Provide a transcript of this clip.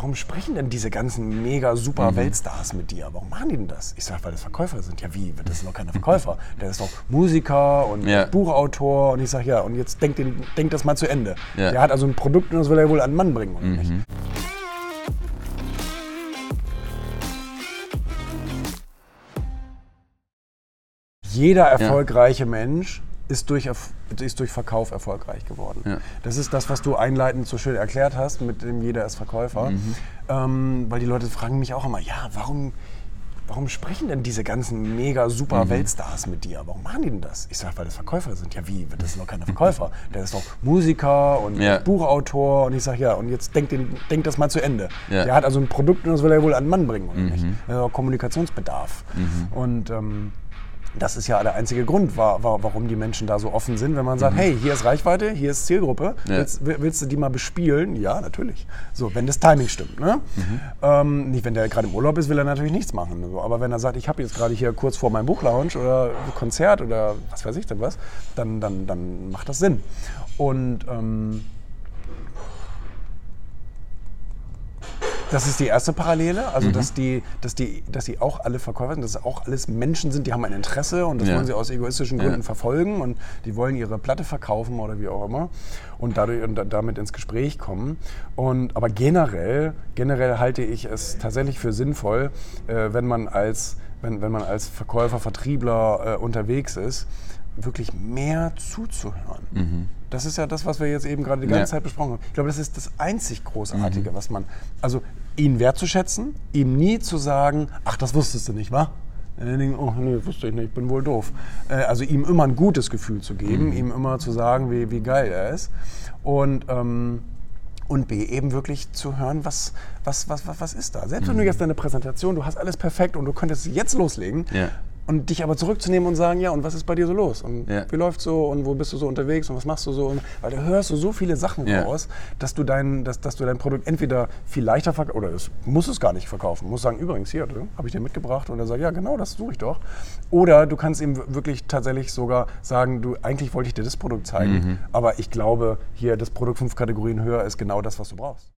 warum sprechen denn diese ganzen mega super Weltstars mit dir? Warum machen die denn das? Ich sage, weil das Verkäufer sind. Ja, wie? Das sind doch keine Verkäufer. Der ist doch Musiker und Ja. Buchautor. Und ich sage, ja, und jetzt denkt den, denk das mal zu Ende. Ja. Der hat also ein Produkt und das will er wohl an den Mann bringen, oder nicht? Jeder erfolgreiche Mensch ist durch, ist durch Verkauf erfolgreich geworden. Ja. Das ist das, was du einleitend so schön erklärt hast, mit dem jeder ist Verkäufer. Ähm, weil die Leute fragen mich auch immer, ja, warum, warum sprechen denn diese ganzen mega super Weltstars mit dir? Warum machen die denn das? Ich sage, weil das Verkäufer sind. Ja, wie? Das sind doch keine Verkäufer. Der ist doch Musiker und Ja. Buchautor. Und ich sage, ja, und jetzt denkt den, denk das mal zu Ende. Ja. Der hat also ein Produkt und das will er wohl an den Mann bringen, oder nicht? Das ist auch Kommunikationsbedarf. Und ähm, das ist ja der einzige Grund, wa wa warum die Menschen da so offen sind, wenn man sagt, hey, hier ist Reichweite, hier ist Zielgruppe, Ja. willst, will- willst du die mal bespielen? Ja, natürlich. So, wenn das Timing stimmt. Ne? Ähm, nicht, wenn der gerade im Urlaub ist, will er natürlich nichts machen. So, aber wenn er sagt, ich habe jetzt gerade hier kurz vor meinem Buchlounge oder Konzert oder was weiß ich denn was, dann, dann, dann macht das Sinn. Und ähm, Das ist die erste Parallele, also dass, die, dass, die, dass die auch alle Verkäufer sind, dass es auch alles Menschen sind, die haben ein Interesse und das Ja. wollen sie aus egoistischen Ja. Gründen verfolgen und die wollen ihre Platte verkaufen oder wie auch immer und dadurch und da- damit ins Gespräch kommen. Und, aber generell, generell halte ich es tatsächlich für sinnvoll, äh, wenn man als wenn, wenn man als Verkäufer, Vertriebler äh, unterwegs ist, wirklich mehr zuzuhören. Das ist ja das, was wir jetzt eben gerade die ganze Ja. Zeit besprochen haben. Ich glaube, das ist das einzig Großartige, was man, also ihn wertzuschätzen, ihm nie zu sagen, ach, das wusstest du nicht, wa? Denken, Oh, nee, wusste ich nicht, ich bin wohl doof. Äh, Also ihm immer ein gutes Gefühl zu geben, ihm immer zu sagen, wie, wie geil er ist. Und, ähm, und B, eben wirklich zu hören, was, was, was, was, was ist da. Selbst wenn du jetzt deine Präsentation, du hast alles perfekt und du könntest jetzt loslegen Ja. Und dich aber zurückzunehmen und sagen, ja, und was ist bei dir so los? Und Ja. wie läuft's so und wo bist du so unterwegs und was machst du so? Und, weil da hörst du so viele Sachen Ja. raus, dass du, dein, dass, dass du dein Produkt entweder viel leichter verkaufst oder es muss es gar nicht verkaufen. Du musst sagen, übrigens, hier, habe ich dir mitgebracht. Und er sagt, ja, genau, das suche ich doch. Oder du kannst ihm wirklich tatsächlich sogar sagen, du, eigentlich wollte ich dir das Produkt zeigen, aber ich glaube, hier das Produkt fünf Kategorien höher ist genau das, was du brauchst.